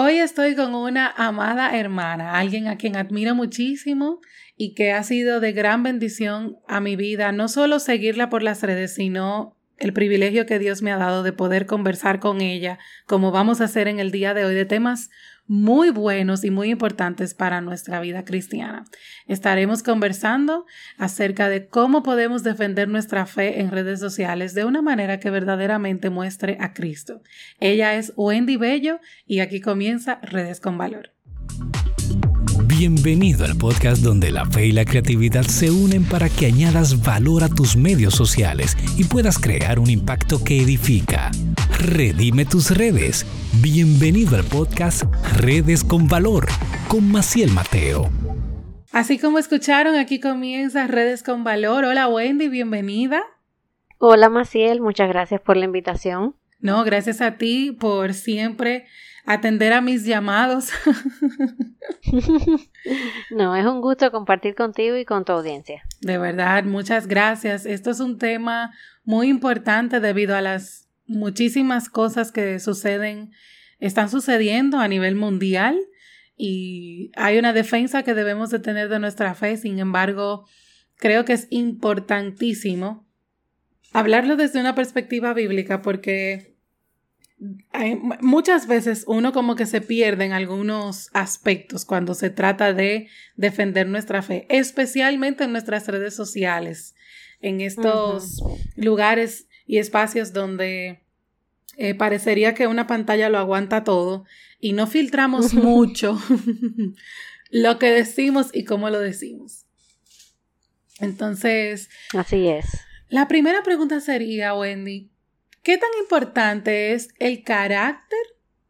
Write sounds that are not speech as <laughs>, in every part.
Hoy estoy con una amada hermana, alguien a quien admiro muchísimo y que ha sido de gran bendición a mi vida, no solo seguirla por las redes, sino el privilegio que Dios me ha dado de poder conversar con ella, como vamos a hacer en el día de hoy, de temas muy buenos y muy importantes para nuestra vida cristiana. Estaremos conversando acerca de cómo podemos defender nuestra fe en redes sociales de una manera que verdaderamente muestre a Cristo. Ella es Wendy Bello y aquí comienza Redes con Valor. Bienvenido al podcast donde la fe y la creatividad se unen para que añadas valor a tus medios sociales y puedas crear un impacto que edifica. Redime tus redes. Bienvenido al podcast Redes con Valor con Maciel Mateo. Así como escucharon, aquí comienza Redes con Valor. Hola Wendy, bienvenida. Hola Maciel, muchas gracias por la invitación. No, gracias a ti por siempre atender a mis llamados. <laughs> no, es un gusto compartir contigo y con tu audiencia. De verdad, muchas gracias. Esto es un tema muy importante debido a las muchísimas cosas que suceden, están sucediendo a nivel mundial y hay una defensa que debemos de tener de nuestra fe. Sin embargo, creo que es importantísimo hablarlo desde una perspectiva bíblica porque muchas veces uno como que se pierde en algunos aspectos cuando se trata de defender nuestra fe, especialmente en nuestras redes sociales, en estos lugares y espacios donde eh, parecería que una pantalla lo aguanta todo y no filtramos mucho <laughs> lo que decimos y cómo lo decimos. Entonces, así es. La primera pregunta sería, Wendy, ¿Qué tan importante es el carácter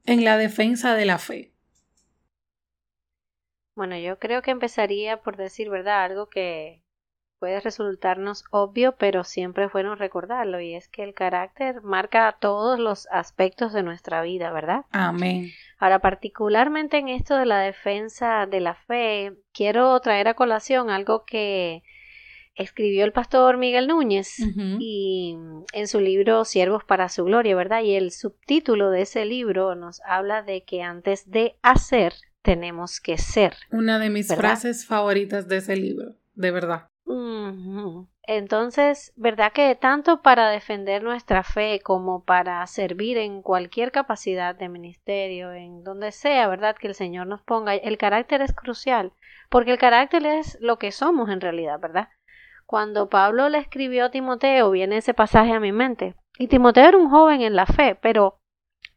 en la defensa de la fe? Bueno, yo creo que empezaría por decir, ¿verdad? Algo que puede resultarnos obvio, pero siempre es bueno recordarlo, y es que el carácter marca todos los aspectos de nuestra vida, ¿verdad? Amén. Ahora, particularmente en esto de la defensa de la fe, quiero traer a colación algo que escribió el pastor Miguel Núñez y en su libro Siervos para su gloria, ¿verdad? Y el subtítulo de ese libro nos habla de que antes de hacer tenemos que ser. Una de mis frases favoritas de ese libro, de verdad. Entonces, ¿verdad que tanto para defender nuestra fe como para servir en cualquier capacidad de ministerio, en donde sea, ¿verdad? Que el Señor nos ponga, el carácter es crucial, porque el carácter es lo que somos en realidad, ¿verdad? Cuando Pablo le escribió a Timoteo, viene ese pasaje a mi mente. Y Timoteo era un joven en la fe, pero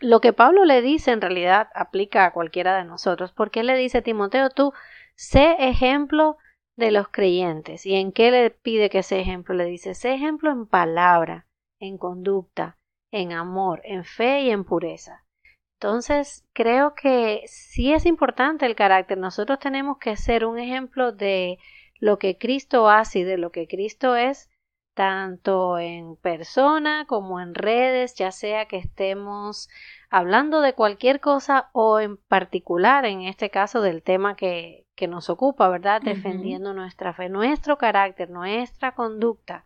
lo que Pablo le dice en realidad aplica a cualquiera de nosotros, porque él le dice, Timoteo, tú sé ejemplo de los creyentes. ¿Y en qué le pide que sea ejemplo? Le dice, sé ejemplo en palabra, en conducta, en amor, en fe y en pureza. Entonces, creo que sí es importante el carácter. Nosotros tenemos que ser un ejemplo de lo que Cristo hace y de lo que Cristo es, tanto en persona como en redes, ya sea que estemos hablando de cualquier cosa o en particular, en este caso, del tema que, que nos ocupa, ¿verdad? Defendiendo nuestra fe, nuestro carácter, nuestra conducta.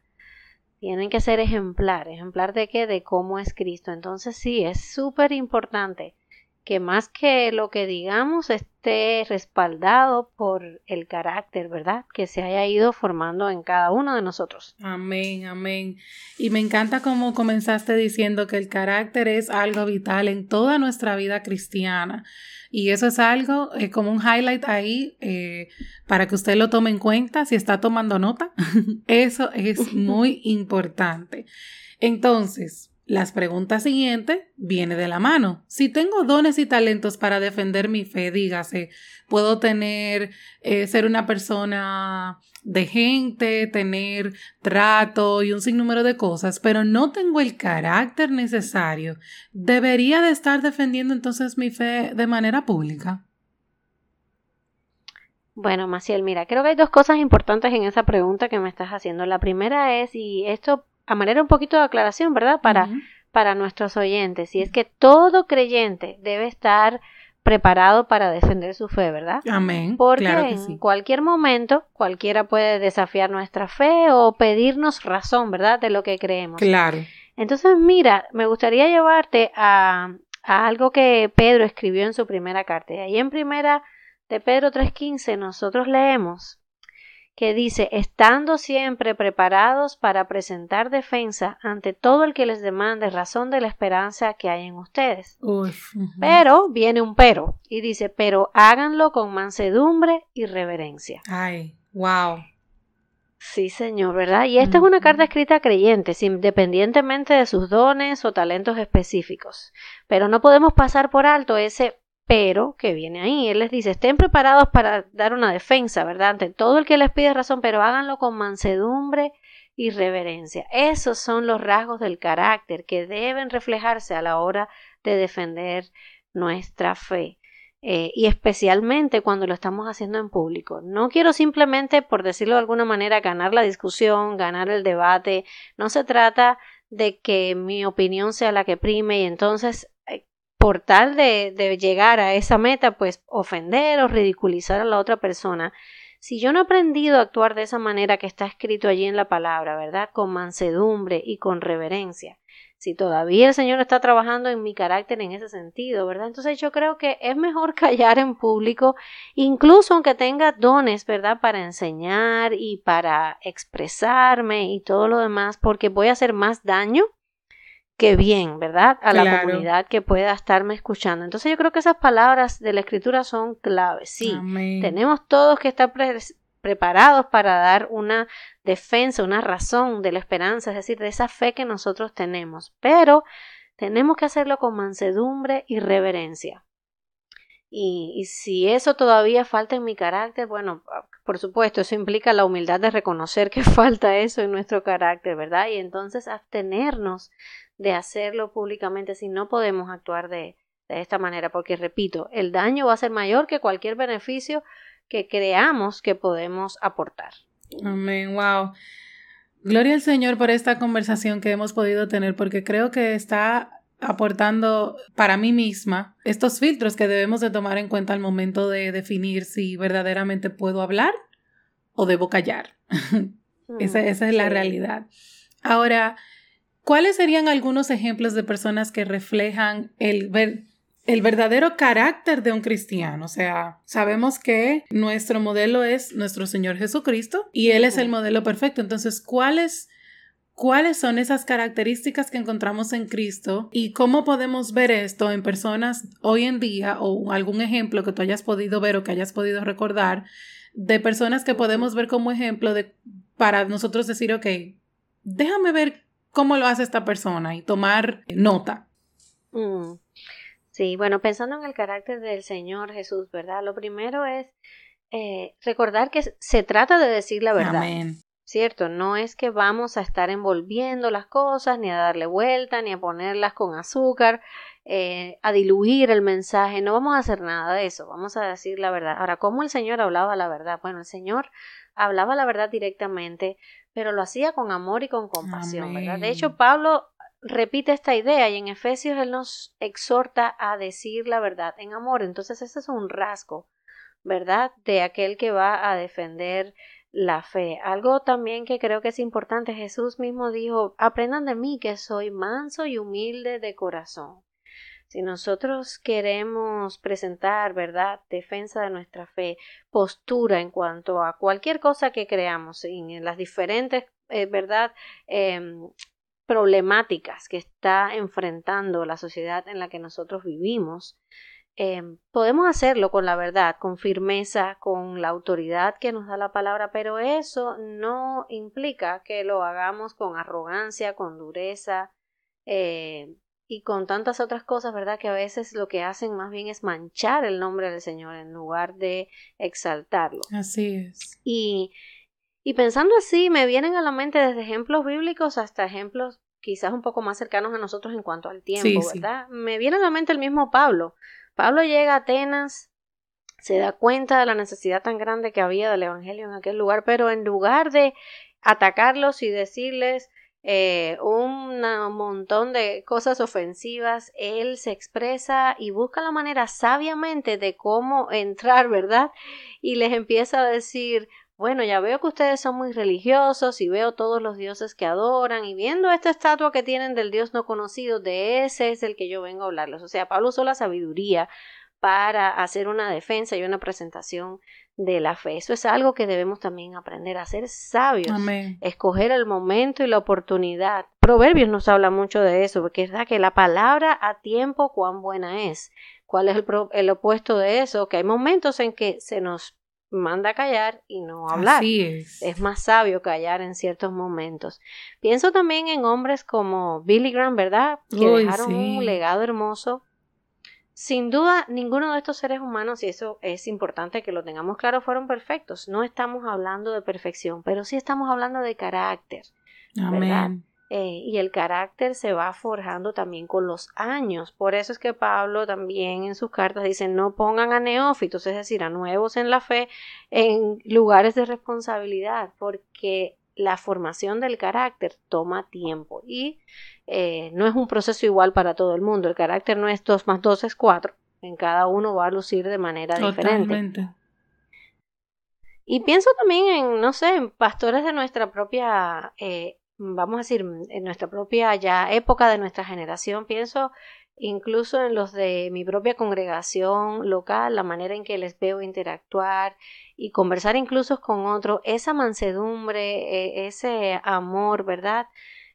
Tienen que ser ejemplar. ¿Ejemplar de qué? De cómo es Cristo. Entonces sí, es súper importante que más que lo que digamos esté respaldado por el carácter, ¿verdad? Que se haya ido formando en cada uno de nosotros. Amén, amén. Y me encanta cómo comenzaste diciendo que el carácter es algo vital en toda nuestra vida cristiana. Y eso es algo eh, como un highlight ahí eh, para que usted lo tome en cuenta si está tomando nota. <laughs> eso es <laughs> muy importante. Entonces, las preguntas siguientes viene de la mano. Si tengo dones y talentos para defender mi fe, dígase, puedo tener, eh, ser una persona de gente, tener trato y un sinnúmero de cosas, pero no tengo el carácter necesario. ¿Debería de estar defendiendo entonces mi fe de manera pública? Bueno, Maciel, mira, creo que hay dos cosas importantes en esa pregunta que me estás haciendo. La primera es, y esto a manera un poquito de aclaración, ¿verdad? Para, para nuestros oyentes. Y es que todo creyente debe estar preparado para defender su fe, ¿verdad? Amén. Porque en cualquier momento cualquiera puede desafiar nuestra fe o pedirnos razón, ¿verdad? De lo que creemos. Claro. Entonces, mira, me gustaría llevarte a, a algo que Pedro escribió en su primera carta. Y ahí en primera de Pedro 3.15 nosotros leemos que dice, estando siempre preparados para presentar defensa ante todo el que les demande razón de la esperanza que hay en ustedes. Pero viene un pero y dice, pero háganlo con mansedumbre y reverencia. Ay, wow. Sí, señor, ¿verdad? Y esta es una carta escrita a creyentes, independientemente de sus dones o talentos específicos. Pero no podemos pasar por alto ese pero que viene ahí. Él les dice, estén preparados para dar una defensa, ¿verdad? Ante todo el que les pide razón, pero háganlo con mansedumbre y reverencia. Esos son los rasgos del carácter que deben reflejarse a la hora de defender nuestra fe. Eh, y especialmente cuando lo estamos haciendo en público. No quiero simplemente, por decirlo de alguna manera, ganar la discusión, ganar el debate. No se trata de que mi opinión sea la que prime y entonces por tal de, llegar a esa meta, pues ofender o ridiculizar a la otra persona. Si yo no he aprendido a actuar de esa manera que está escrito allí en la palabra, ¿verdad? Con mansedumbre y con reverencia. Si todavía el Señor está trabajando en mi carácter en ese sentido, ¿verdad? Entonces yo creo que es mejor <laughs> callar en público, incluso aunque tenga dones, ¿verdad? Para enseñar y para expresarme y todo lo demás, porque voy a hacer más daño que bien, ¿verdad? A la comunidad que pueda estarme escuchando. Entonces yo creo que esas palabras de la escritura son claves. Sí, tenemos todos que estar preparados para dar una defensa, una razón de la esperanza, es decir, de esa fe que nosotros tenemos, pero tenemos que hacerlo con mansedumbre y reverencia. Y, y, si eso todavía falta en mi carácter, bueno, por supuesto, eso implica la humildad de reconocer que <laughs> falta eso en nuestro carácter, ¿verdad? Y entonces abstenernos de hacerlo públicamente si no podemos actuar de, de esta manera, porque repito, el daño va a ser mayor que cualquier beneficio que creamos que podemos aportar. Amén, wow. Gloria al Señor por esta conversación que hemos podido tener, porque creo que está aportando para mí misma estos filtros que debemos de tomar en cuenta al momento de definir si verdaderamente puedo hablar o debo callar. <laughs> esa, esa, es la realidad. Ahora, ¿Cuáles serían algunos ejemplos de personas que reflejan el, el verdadero carácter de un cristiano? O sea, sabemos que nuestro modelo es nuestro Señor Jesucristo y Él es el modelo perfecto. Entonces, ¿cuáles, ¿cuáles son esas características que encontramos en Cristo y cómo podemos ver esto en personas hoy en día o algún ejemplo que tú hayas podido ver o que hayas podido recordar de personas que podemos ver como ejemplo de, para nosotros decir, ok, déjame ver cómo lo hace esta persona y tomar nota. Mm. Sí, bueno, pensando en el carácter del Señor Jesús, ¿verdad? Lo primero es eh, recordar que se trata de decir la verdad. Amén. ¿Cierto? No es que vamos a estar envolviendo las cosas, ni a darle vuelta, ni a ponerlas con azúcar, eh, a diluir el mensaje. No vamos a hacer nada de eso. Vamos a decir la verdad. Ahora, ¿cómo el Señor hablaba la verdad? Bueno, el Señor hablaba la verdad directamente, pero lo hacía con amor y con compasión, ¿verdad? De hecho, Pablo repite esta idea y en Efesios él nos exhorta a decir la verdad en amor. Entonces, ese es un rasgo, ¿verdad? De aquel que va a defender la fe. Algo también que creo que es importante, Jesús mismo dijo, aprendan de mí que soy manso y humilde de corazón. Si nosotros queremos presentar, ¿verdad?, defensa de nuestra fe, postura en cuanto a cualquier cosa que creamos, en las diferentes, eh, ¿verdad?, em, problemáticas que está enfrentando la sociedad en la que nosotros vivimos, em, podemos hacerlo con la verdad, con firmeza, con la autoridad que nos da la palabra, pero eso no implica que lo hagamos con arrogancia, con dureza, eh, y con tantas otras cosas, ¿verdad? Que a veces lo que hacen más bien es manchar el nombre del Señor en lugar de exaltarlo. Así es. Y, y pensando así, me vienen a la mente desde ejemplos bíblicos hasta ejemplos quizás un poco más cercanos a nosotros en cuanto al tiempo, ¿verdad? Me viene a la mente el mismo Pablo. Pablo llega a Atenas, se da cuenta de la necesidad tan grande que había del Evangelio en aquel lugar, pero en lugar de atacarlos y decirles, eh, un montón de cosas ofensivas, él se expresa y busca la manera sabiamente de cómo entrar, ¿verdad? Y les empieza a decir, bueno, ya veo que ustedes son muy religiosos y veo todos los dioses que adoran y viendo esta estatua que tienen del dios no conocido, de ese es el que yo vengo a hablarles. O sea, Pablo usó la sabiduría para hacer una defensa y una presentación de la fe. Eso es algo que debemos también aprender a ser sabios, escoger el momento y la oportunidad. Proverbios nos habla mucho de eso, porque es verdad que la palabra a tiempo cuán buena es. ¿Cuál es el, el opuesto de eso? Que hay momentos en que se nos manda a callar y no hablar. es. es. más sabio callar en ciertos momentos. Pienso también en hombres como Billy Graham, ¿verdad? Que dejaron un legado hermoso sin duda, ninguno de estos seres humanos, y eso es importante que lo tengamos claro, fueron perfectos. No estamos hablando de perfección, pero sí estamos hablando de carácter. Amén. Eh, y el carácter se va forjando también con los años. Por eso es que Pablo también en sus cartas dice no pongan a neófitos, es decir, a nuevos en la fe, en lugares de responsabilidad, porque la formación del carácter toma tiempo y eh, no es un proceso igual para todo el mundo. El carácter no es 2 más 2 es 4. En cada uno va a lucir de manera diferente. Y pienso también en, no sé, en pastores de nuestra propia, eh, vamos a decir, en nuestra propia ya época de nuestra generación. Pienso incluso en los de mi propia congregación local, la manera en que les veo interactuar y conversar incluso con otros, esa mansedumbre, e, ese amor, ¿verdad?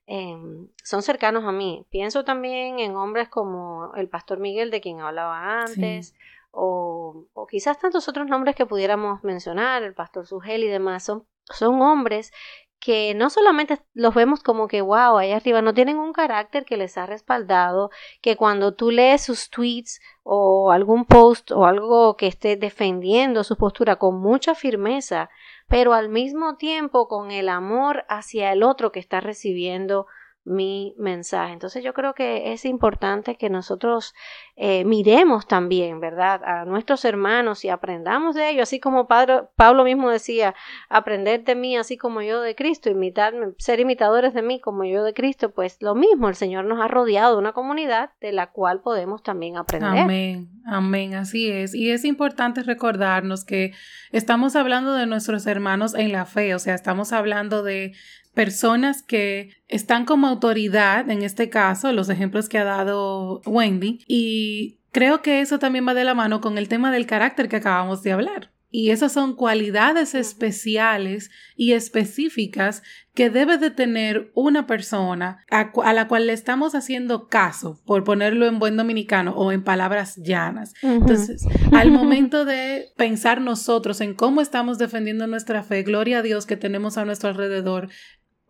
Em, son cercanos a mí. Pienso también en hombres como el pastor Miguel, de quien hablaba antes, o, o, quizás tantos otros nombres que pudiéramos mencionar, el pastor Sugel y demás. Son, son hombres que no solamente los vemos como que wow, ahí arriba, no tienen un carácter que les ha respaldado, que cuando tú lees sus tweets o algún post o algo que esté defendiendo su postura con mucha firmeza, pero al mismo tiempo con el amor hacia el otro que está recibiendo mi mensaje. Entonces yo creo que es importante que nosotros eh, miremos también, ¿verdad?, a nuestros hermanos y aprendamos de ellos, así como Padre, Pablo mismo decía, aprender de mí así como yo de Cristo, imitarme, ser imitadores de mí como yo de Cristo, pues lo mismo, el Señor nos ha rodeado de una comunidad de la cual podemos también aprender. Amén, amén, así es. Y es importante recordarnos que estamos hablando de nuestros hermanos en la fe, o sea, estamos hablando de personas que están como autoridad, en este caso, los ejemplos que ha dado Wendy, y creo que eso también va de la mano con el tema del carácter que acabamos de hablar. Y esas son cualidades especiales y específicas que debe de tener una persona a, la cual le estamos haciendo caso, por ponerlo en buen dominicano o en palabras llanas. Entonces, <laughs> al momento de pensar nosotros en cómo estamos defendiendo nuestra fe, gloria a Dios que tenemos a nuestro alrededor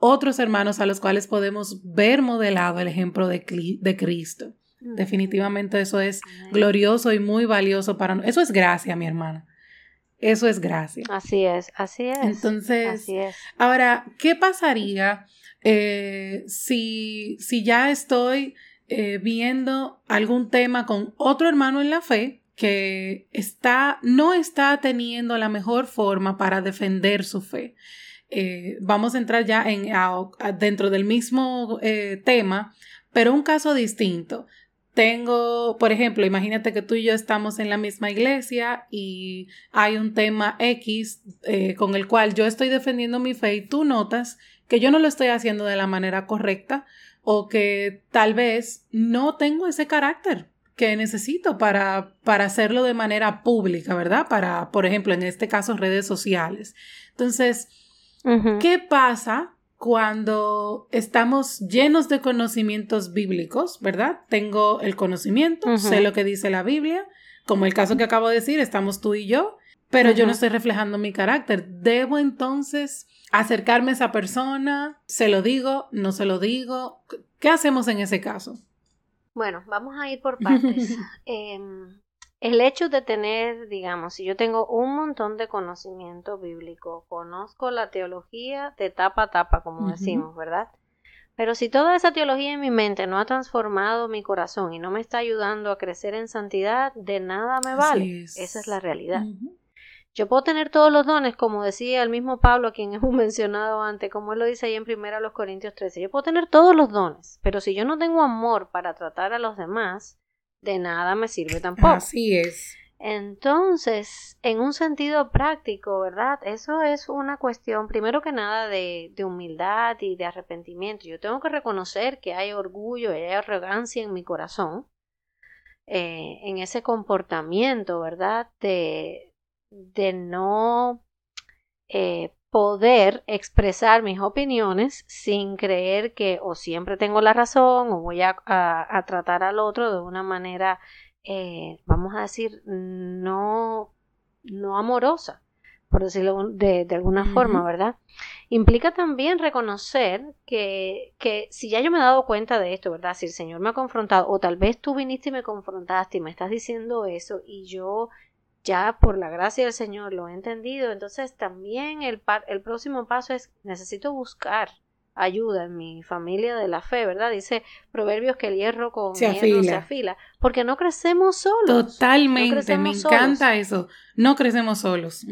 otros hermanos a los cuales podemos ver modelado el ejemplo de, de Cristo. Definitivamente eso es glorioso y muy valioso para nosotros. Eso es gracia, mi hermana. Eso es gracia. Así es, así es. Entonces, ahora, ¿qué pasaría eh, si, si ya estoy eh, viendo algún tema con otro hermano en la fe que está, no está teniendo la mejor forma para defender su fe? Eh, vamos a entrar ya en, dentro del mismo eh, tema, pero un caso distinto. Tengo, por ejemplo, imagínate que tú y yo estamos en la misma iglesia y hay un tema X eh, con el cual yo estoy defendiendo mi fe y tú notas que yo no lo estoy haciendo de la manera correcta o que tal vez no tengo ese carácter que necesito para, para hacerlo de manera pública, ¿verdad? Para, por ejemplo, en este caso, redes sociales. Entonces, ¿Qué pasa cuando estamos llenos de conocimientos bíblicos, verdad? Tengo el conocimiento, sé lo que dice la Biblia, como el caso que acabo de decir, estamos tú y yo, pero yo no estoy reflejando mi carácter. ¿Debo entonces acercarme a esa persona? ¿Se lo digo? ¿No se lo digo? ¿Qué hacemos en ese caso? Bueno, vamos a ir por partes. <laughs> Em, el hecho de tener, digamos, si yo tengo un montón de conocimiento bíblico, conozco la teología de tapa a tapa, como decimos, ¿verdad? Pero si toda esa teología en mi mente no ha transformado mi corazón y no me está ayudando a crecer en santidad, de nada me vale. Esa es la realidad. Yo puedo tener todos los dones, como decía el mismo Pablo, a quien <laughs> hemos mencionado antes, como él lo dice ahí en 1 Corintios 13. Yo puedo tener todos los dones, pero si yo no tengo amor para tratar a los demás, de nada me sirve tampoco. Así es. Entonces, en un sentido práctico, ¿verdad? Eso es una cuestión, primero que nada, de, de, humildad y de arrepentimiento. Yo tengo que reconocer que hay orgullo y hay arrogancia en mi corazón, eh, en ese comportamiento, ¿verdad? De, de no eh, poder expresar mis opiniones sin creer que o siempre tengo la razón o voy a, a tratar al otro de una manera eh, vamos a decir, no, no amorosa, por decirlo de, alguna forma, ¿verdad? Implica también reconocer que, que si ya yo me he dado cuenta de esto, ¿verdad? Si el Señor me ha confrontado, o tal vez tú viniste y me confrontaste y me estás diciendo eso y yo ya por la gracia del Señor lo he entendido, entonces también el, el próximo paso es necesito buscar ayuda en mi familia de la fe, ¿verdad? Dice Proverbios que el hierro con se afila. se afila, porque no crecemos solos. Totalmente, me encanta eso. No crecemos solos.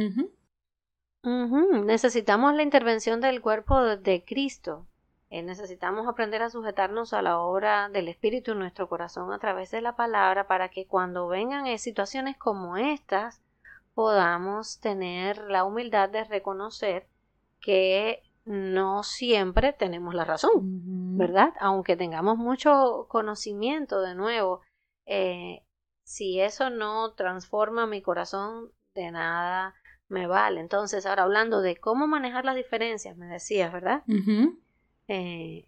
Necesitamos la intervención del cuerpo de, Cristo. Eh, necesitamos aprender a sujetarnos a la obra del Espíritu en nuestro corazón a través de la palabra para que cuando vengan eh, situaciones como estas podamos tener la humildad de reconocer que no siempre tenemos la razón, ¿verdad? Aunque tengamos mucho conocimiento de nuevo, eh, si eso no transforma mi corazón, de nada me vale. Entonces, ahora hablando de cómo manejar las diferencias, me decías, ¿verdad? Eh,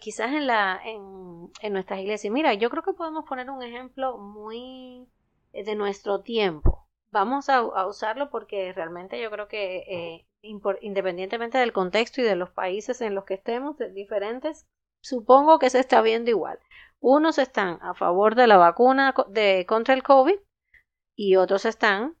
quizás en, la, en, en nuestras iglesias. Mira, yo creo que podemos poner un ejemplo muy eh, de nuestro tiempo. Vamos a, usarlo porque realmente yo creo que independientemente del contexto y de los países en los que estemos, diferentes, supongo que se está viendo igual. Unos están a favor de la vacuna de, contra el COVID y otros están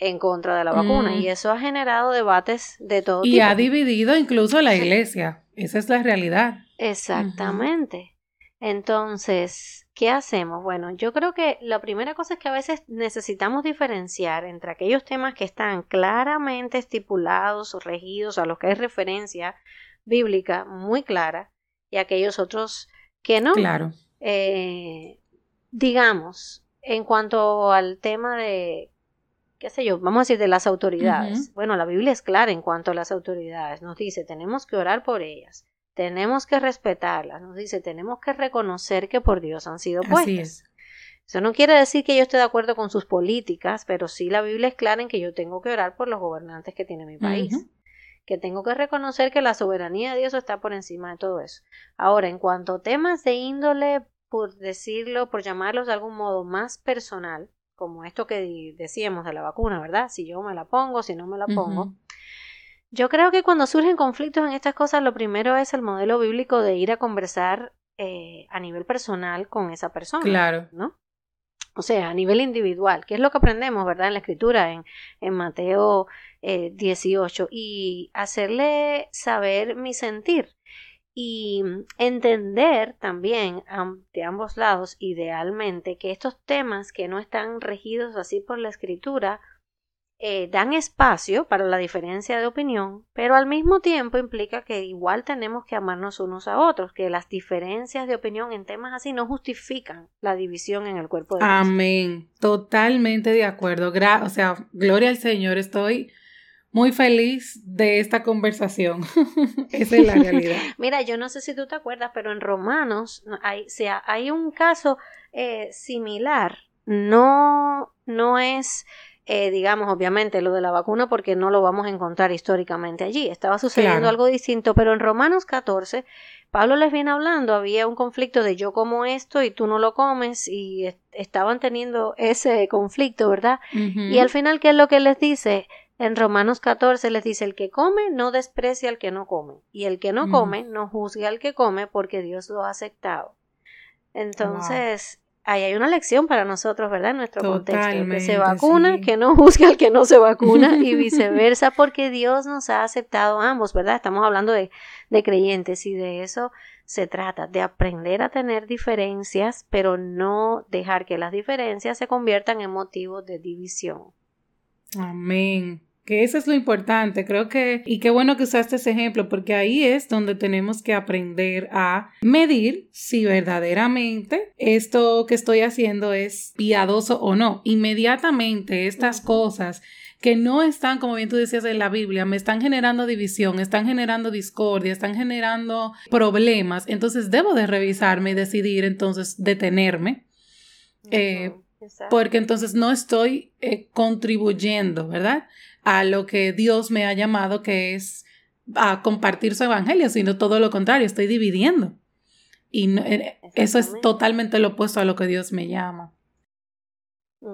en contra de la vacuna. Y mm. eso ha generado debates de todo y tipo. Y ha dividido incluso la iglesia. Esa es la realidad. Exactamente. Entonces, ¿qué hacemos? Bueno, yo creo que la primera cosa es que a veces necesitamos diferenciar entre aquellos temas que están claramente estipulados o regidos a los que hay referencia bíblica muy clara y aquellos otros que no. Claro. Eh, digamos, en cuanto al tema de, qué sé yo, vamos a decir de las autoridades. Bueno, la Biblia es clara en cuanto a las autoridades. Nos dice, tenemos que orar por ellas tenemos que respetarlas, nos dice, tenemos que reconocer que por Dios han sido puestas. Eso no quiere decir que yo esté de acuerdo con sus políticas, pero sí la Biblia es clara en que yo tengo que orar por los gobernantes que tiene mi país. Que tengo que reconocer que la soberanía de Dios está por encima de todo eso. Ahora, en cuanto a temas de índole, por decirlo, por llamarlos de algún modo más personal, como esto que decíamos de la vacuna, ¿verdad? Si yo me la pongo, si no me la pongo, yo creo que cuando surgen conflictos en estas cosas, lo primero es el modelo bíblico de ir a conversar eh, a nivel personal con esa persona. Claro. ¿No? O sea, a nivel individual, que es lo que aprendemos, ¿verdad? En la escritura, en, en Mateo eh, 18, y hacerle saber mi sentir y entender también de ambos lados, idealmente, que estos temas que no están regidos así por la escritura, eh, dan espacio para la diferencia de opinión, pero al mismo tiempo implica que igual tenemos que amarnos unos a otros, que las diferencias de opinión en temas así no justifican la división en el cuerpo de Dios. Amén. Totalmente de acuerdo. o sea, gloria al Señor. Estoy muy feliz de esta conversación. <laughs> Esa es la realidad. <laughs> Mira, yo no sé si tú te acuerdas, pero en Romanos hay, sea, hay un caso eh, similar. No, no es eh, digamos, obviamente, lo de la vacuna, porque no lo vamos a encontrar históricamente allí. Estaba sucediendo algo distinto, pero en Romanos 14, Pablo les viene hablando, había un conflicto de yo como esto y tú no lo comes, y estaban teniendo ese conflicto, ¿verdad? Y al final, ¿qué es lo que les dice? En Romanos 14 les dice, el que come no desprecia al que no come, y el que no come no juzgue al que come porque Dios lo ha aceptado. Entonces, ahí hay una lección para nosotros, ¿verdad? En nuestro contexto. Que se vacuna, que no <laughs> juzgue al que no se vacuna y <laughs> viceversa, porque Dios nos ha aceptado ambos, ¿verdad? Estamos hablando de, de creyentes y de eso se trata, de aprender a tener diferencias, pero no dejar que las diferencias se conviertan en motivos de división. Amén. Que eso es lo importante, creo que, y qué bueno que usaste ese ejemplo, porque ahí es donde tenemos que aprender a medir si verdaderamente esto que estoy haciendo es piadoso o no. Inmediatamente estas cosas que no están, como bien tú decías en la Biblia, me están generando división, están generando discordia, están generando problemas, entonces debo de revisarme y decidir entonces detenerme. Eh, porque entonces no estoy eh, contribuyendo, ¿verdad? A lo que Dios me ha llamado, que es a compartir su evangelio, sino todo lo contrario, estoy dividiendo. Y eh, eso es totalmente lo opuesto a lo que Dios me llama.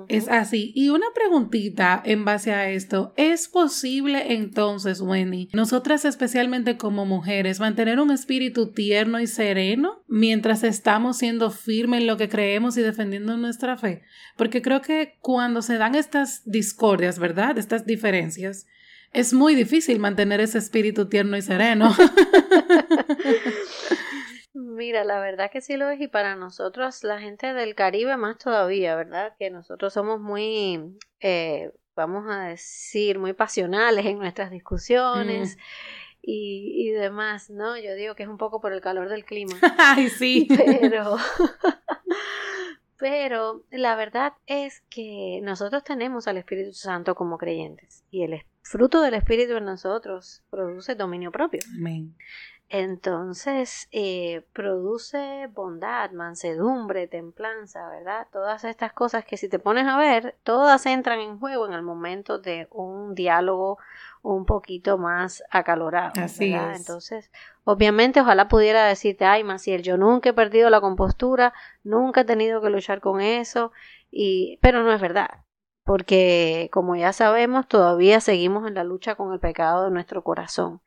Es así. Y una preguntita en base a esto. ¿Es posible entonces, Wendy, nosotras especialmente como mujeres, mantener un espíritu tierno y sereno mientras estamos siendo firmes en lo que creemos y defendiendo nuestra fe? Porque creo que cuando se dan estas discordias, ¿verdad? Estas diferencias, es muy difícil mantener ese espíritu tierno y sereno. <laughs> <laughs> Mira, la verdad que sí lo es y para nosotros, la gente del Caribe más todavía, ¿verdad? Que nosotros somos muy, eh, vamos a decir, muy pasionales en nuestras discusiones. Mm. Y, y, demás, ¿no? Yo digo que es un poco por el calor del clima. <laughs> Ay, sí. <laughs> Pero, <laughs> pero la verdad es que nosotros tenemos al Espíritu Santo como creyentes y el fruto del Espíritu en nosotros produce dominio propio. Amén. Entonces, eh, produce bondad, mansedumbre, templanza, ¿verdad? Todas estas cosas que si te pones a ver, todas entran en juego en el momento de un diálogo un poquito más acalorado. Así es. Entonces, obviamente, ojalá pudiera decirte, ay, Maciel, yo nunca he perdido la compostura, nunca he tenido que luchar con eso, y, pero no es verdad. Porque, como ya sabemos, todavía seguimos en la lucha con el pecado de nuestro corazón.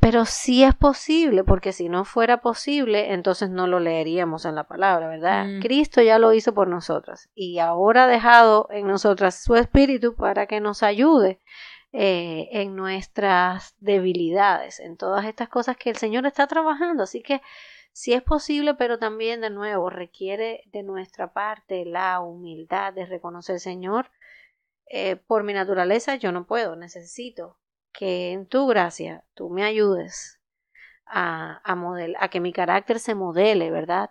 Pero sí es posible, porque si no fuera posible, entonces no lo leeríamos en la palabra, ¿verdad? Mm. Cristo ya lo hizo por nosotras y ahora ha dejado en nosotras su espíritu para que nos ayude eh, en nuestras debilidades, en todas estas cosas que el Señor está trabajando. Así que sí es posible, pero también de nuevo requiere de nuestra parte la humildad de reconocer, Señor, eh, por mi naturaleza yo no puedo, necesito que en tu gracia tú me ayudes a, a, a que mi carácter se modele, ¿verdad?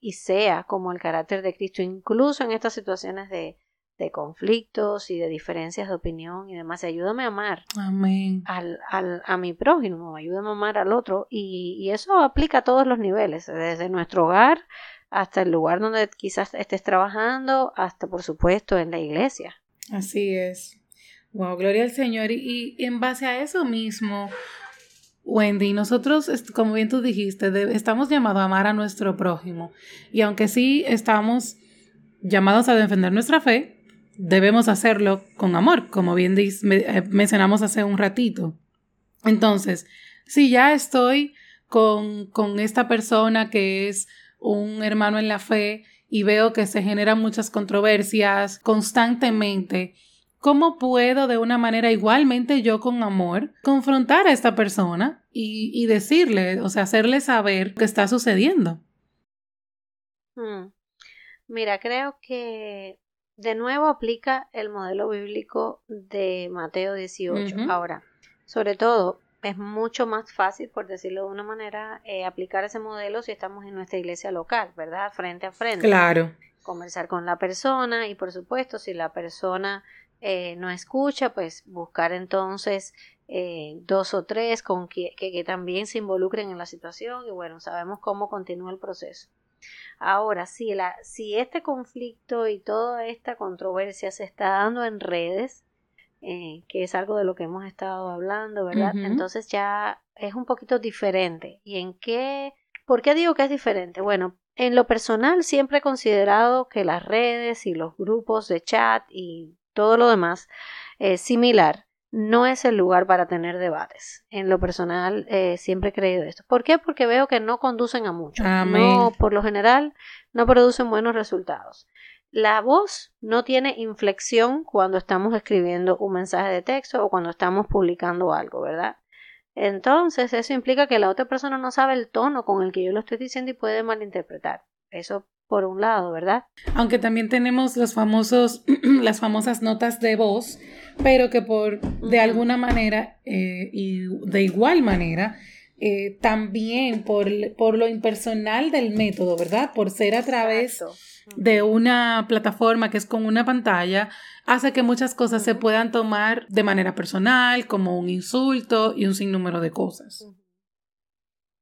y sea como el carácter de Cristo, incluso en estas situaciones de, de conflictos y de diferencias de opinión y demás. Ayúdame a amar Amén. Al, al, a mi prójimo, ayúdame a amar al otro. Y, y, eso aplica a todos los niveles, desde nuestro hogar hasta el lugar donde quizás estés trabajando, hasta por supuesto en la iglesia. Así es. Wow, gloria al Señor. Y, en base a eso mismo, Wendy, nosotros, como bien tú dijiste, estamos llamados a amar a nuestro prójimo. Y aunque sí estamos llamados a defender nuestra fe, debemos hacerlo con amor, como bien eh, mencionamos hace un ratito. Entonces, si ya estoy con, con esta persona que es un hermano en la fe y veo que se generan muchas controversias constantemente, ¿Cómo puedo de una manera igualmente yo con amor confrontar a esta persona y, decirle, o sea, hacerle saber qué está sucediendo? Hmm. Mira, creo que de nuevo aplica el modelo bíblico de Mateo 18. Ahora, sobre todo, es mucho más fácil, por decirlo de una manera, eh, aplicar ese modelo si estamos en nuestra iglesia local, ¿verdad? Frente a frente. Claro. Conversar con la persona y, por supuesto, si la persona eh, no escucha, pues buscar entonces eh, dos o tres con que, que, también se involucren en la situación y bueno, sabemos cómo continúa el proceso. Ahora, si, la, si este conflicto y toda esta controversia se está dando en redes, eh, que es algo de lo que hemos estado hablando, ¿verdad? Entonces ya es un poquito diferente. ¿Y en qué? ¿Por qué digo que es diferente? Bueno, en lo personal siempre he considerado que las redes y los grupos de chat y todo lo demás es similar, no es el lugar para tener debates. En lo personal, eh, siempre he creído esto. ¿Por qué? Porque veo que no conducen a mucho. No, por lo general, no producen buenos resultados. La voz no tiene inflexión cuando estamos escribiendo un mensaje de texto o cuando estamos publicando algo, ¿verdad? Entonces, eso implica que la otra persona no sabe el tono con el que yo lo estoy diciendo y puede malinterpretar. Eso por un lado, ¿verdad? Aunque también tenemos los famosos, <clears throat> las famosas notas de voz, pero que por de alguna manera eh, y de igual manera eh, también por, por, lo impersonal del método, ¿verdad? Por ser a través de una plataforma que es con una pantalla, hace que muchas cosas se puedan tomar de manera personal, como un insulto y un sinnúmero de cosas.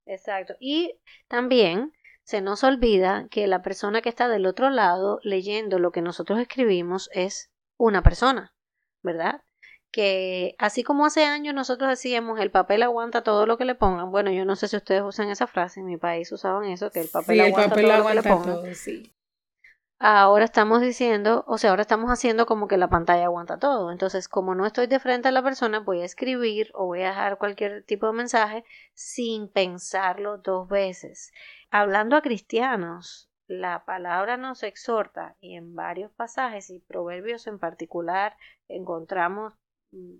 Exacto. Y también se nos olvida que la persona que está del otro lado leyendo lo que nosotros escribimos es una persona, ¿verdad? Que así como hace años nosotros decíamos el papel aguanta todo lo que le pongan, bueno, yo no sé si ustedes usan esa frase, en mi país usaban eso, que el papel aguanta todo lo que le pongan. sí ahora estamos diciendo, o sea, ahora estamos haciendo como que la pantalla aguanta todo. Entonces, como no estoy de frente a la persona, voy a escribir o voy a dejar cualquier tipo de mensaje sin pensarlo dos veces. Hablando a cristianos, la palabra nos exhorta y en varios pasajes y proverbios en particular encontramos mm,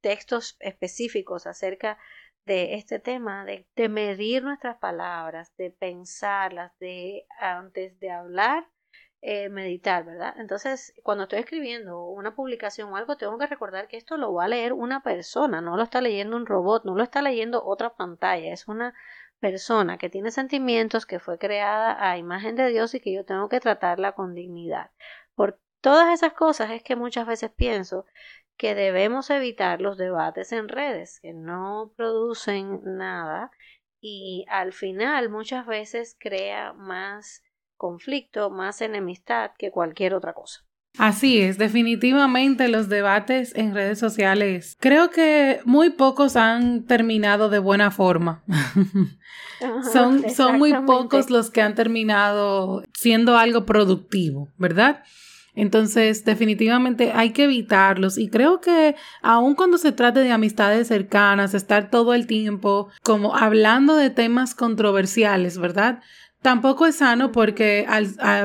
textos específicos acerca de este tema, de, de medir nuestras palabras, de pensarlas, de antes de hablar, eh, meditar, ¿verdad? Entonces, cuando estoy escribiendo una publicación o algo, tengo que recordar que esto lo va a leer una persona, no lo está leyendo un robot, no lo está leyendo otra pantalla, es una persona que tiene sentimientos, que fue creada a imagen de Dios y que yo tengo que tratarla con dignidad. Por todas esas cosas es que muchas veces pienso que debemos evitar los debates en redes, que no producen nada y al final muchas veces crea más conflicto, más enemistad que cualquier otra cosa. Así es, definitivamente los debates en redes sociales creo que muy pocos han terminado de buena forma. <laughs> son, son muy pocos los que han terminado siendo algo productivo, ¿verdad? Entonces, definitivamente hay que evitarlos y creo que aun cuando se trate de amistades cercanas, estar todo el tiempo como hablando de temas controversiales, ¿verdad? Tampoco es sano porque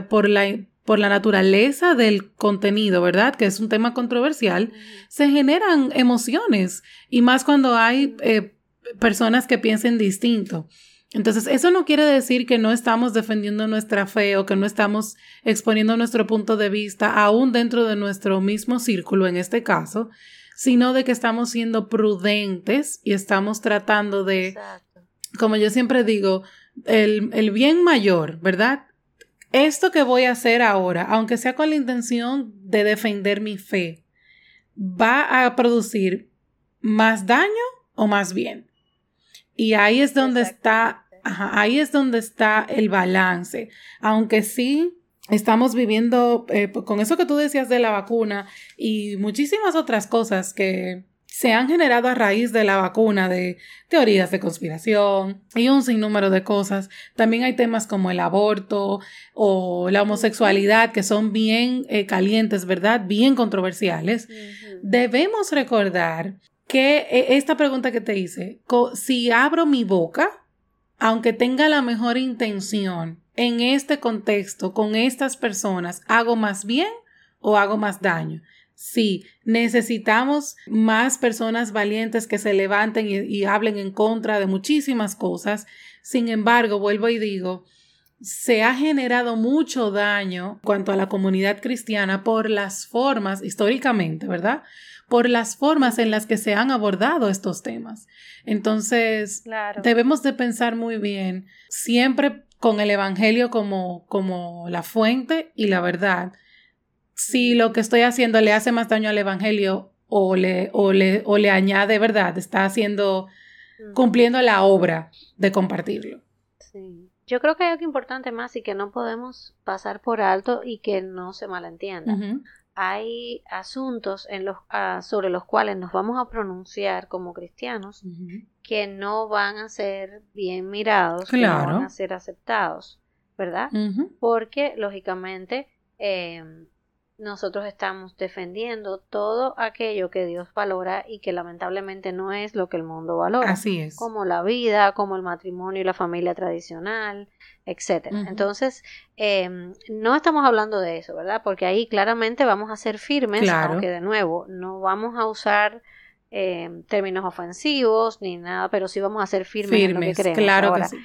por, la, por la naturaleza del contenido, ¿verdad? Que es un tema controversial, se generan emociones y más cuando hay eh, personas que piensen distinto. Entonces, eso no quiere decir que no estamos defendiendo nuestra fe o que no estamos exponiendo nuestro punto de vista aún dentro de nuestro mismo círculo en este caso, sino de que estamos siendo prudentes y estamos tratando de, como yo siempre digo, el, bien mayor, ¿verdad? Esto que voy a hacer ahora, aunque sea con la intención de defender mi fe, va a producir más daño o más bien. Y ahí es donde está, ahí es donde está el balance. Aunque sí estamos viviendo eh, con eso que tú decías de la vacuna y muchísimas otras cosas que se han generado a raíz de la vacuna de teorías de conspiración y un sinnúmero de cosas. También hay temas como el aborto o la homosexualidad que son bien eh, calientes, ¿verdad? Bien controversiales. Debemos recordar que eh, esta pregunta que te hice, si abro mi boca, aunque tenga la mejor intención, en este contexto, con estas personas, ¿hago más bien o hago más daño? Sí, necesitamos más personas valientes que se levanten y, hablen en contra de muchísimas cosas. Sin embargo, vuelvo y digo, se ha generado mucho daño cuanto a la comunidad cristiana por las formas, históricamente, ¿verdad? Por las formas en las que se han abordado estos temas. Entonces, debemos de pensar muy bien, siempre con el Evangelio como, como la fuente y la verdad si lo que estoy haciendo le hace más daño al Evangelio o le, o le, o le añade verdad, está haciendo, cumpliendo la obra de compartirlo. Sí. Yo creo que hay algo importante más y que no podemos pasar por alto y que no se malentienda. Hay asuntos en los, ah, sobre los cuales nos vamos a pronunciar como cristianos que no van a ser bien mirados, que no van a ser aceptados, ¿verdad? Porque, lógicamente, eh, nosotros estamos defendiendo todo aquello que Dios valora y que lamentablemente no es lo que el mundo valora. Así es. Como la vida, como el matrimonio y la familia tradicional, etcétera. Entonces, em, no estamos hablando de eso, ¿verdad? Porque ahí claramente vamos a ser firmes, aunque de nuevo no vamos a usar em, términos ofensivos ni nada, pero sí vamos a ser firmes, en lo que creemos. Claro que sí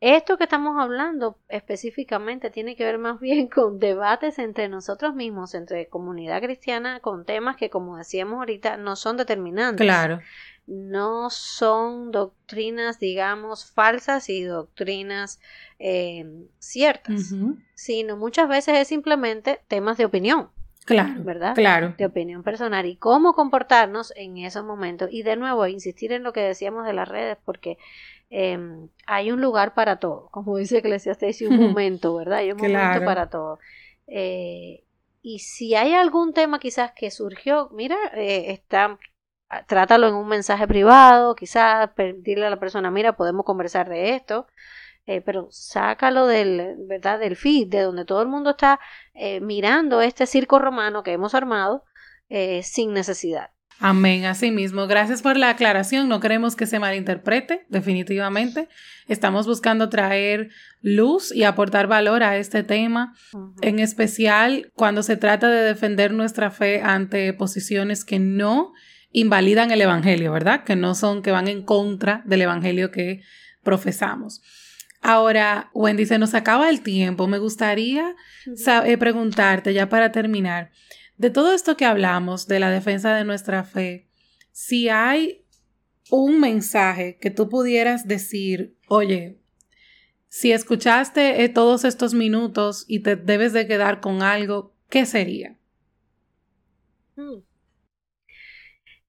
esto que estamos hablando específicamente tiene que ver más <laughs> bien con debates entre nosotros mismos, entre comunidad cristiana, con temas que, como decíamos ahorita, no son determinantes. Claro. No son doctrinas, digamos, falsas y doctrinas eh, ciertas, sino muchas veces es simplemente temas de opinión. Claro, ¿verdad? Claro. De opinión personal y cómo comportarnos en esos momentos. Y de nuevo, insistir en lo que decíamos de las redes, porque Em, hay un lugar para todo, como dice Eclesiastes, un <laughs> momento, ¿verdad? Hay un momento para todo. Eh, y si hay algún tema quizás que surgió, mira, eh, está, trátalo en un mensaje privado, quizás pedirle a la persona, mira, podemos conversar de esto, eh, pero sácalo del, ¿verdad? del feed, de donde todo el mundo está mirando este circo romano que hemos armado sin necesidad. Amén, así mismo. Gracias por la aclaración. No queremos que se malinterprete, definitivamente. Estamos buscando traer luz y aportar valor a este tema, en especial cuando se trata de defender nuestra fe ante posiciones que no invalidan el Evangelio, ¿verdad? Que no son, que van en contra del Evangelio que profesamos. Ahora, Wendy, se nos acaba el tiempo. Me gustaría eh, preguntarte, ya para terminar, de todo esto que hablamos, de la defensa de nuestra fe, si hay un mensaje que tú pudieras decir, oye, si escuchaste eh, todos estos minutos y te debes de quedar con algo, ¿qué sería? Hmm.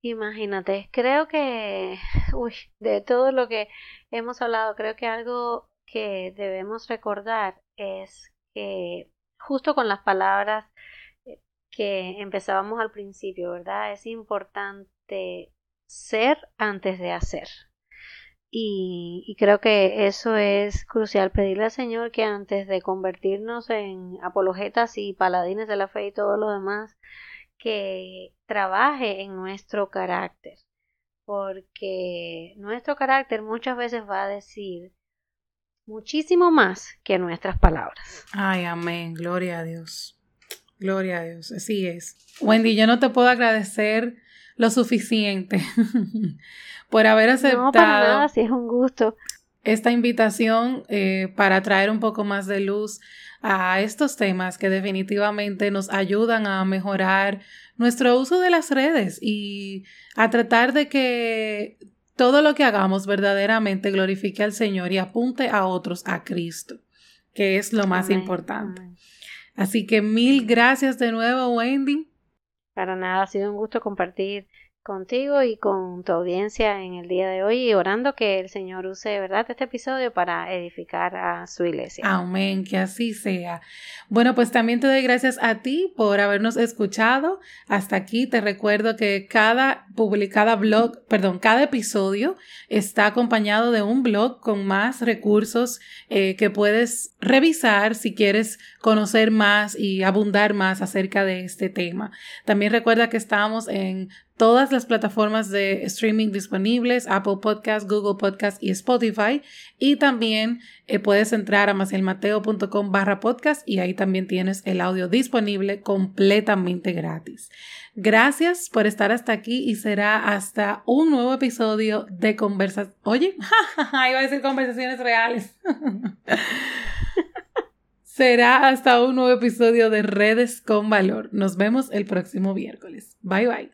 Imagínate, creo que, uy, de todo lo que hemos hablado, creo que algo que debemos recordar es que justo con las palabras que empezábamos al principio, ¿verdad? Es importante ser antes de hacer. Y, creo que eso es crucial, pedirle al Señor que antes de convertirnos en apologetas y paladines de la fe y todo lo demás, que trabaje en nuestro carácter, porque nuestro carácter muchas veces va a decir muchísimo más que nuestras palabras. Ay, amén, gloria a Dios. Gloria a Dios, así es. Wendy, yo no te puedo agradecer lo suficiente <laughs> por haber aceptado. No, para nada, sí es un gusto. Esta invitación eh, para traer un poco más de luz a estos temas que definitivamente nos ayudan a mejorar nuestro uso de las redes y a tratar de que todo lo que hagamos verdaderamente glorifique al Señor y apunte a otros a Cristo, que es lo más importante. Así que mil gracias de nuevo, Wendy. Para nada, ha sido un gusto compartir contigo y con tu audiencia en el día de hoy y orando que el Señor use, ¿verdad?, este episodio para edificar a su iglesia. Amén, que así sea. Bueno, pues también te doy gracias a ti por habernos escuchado. Hasta aquí te recuerdo que cada publicada blog, perdón, cada episodio está acompañado de un blog con más recursos eh, que puedes revisar si quieres conocer más y abundar más acerca de este tema. También recuerda que estamos en todas las plataformas de streaming disponibles, Apple Podcast, Google Podcast y Spotify. Y también eh, puedes entrar a macielmateo.com barra podcast y ahí también tienes el audio disponible completamente gratis. Gracias por estar hasta aquí y será hasta un nuevo episodio de conversaciones. Oye, <laughs> iba a decir conversaciones reales. <laughs> será hasta un nuevo episodio de Redes con Valor. Nos vemos el próximo miércoles. Bye bye.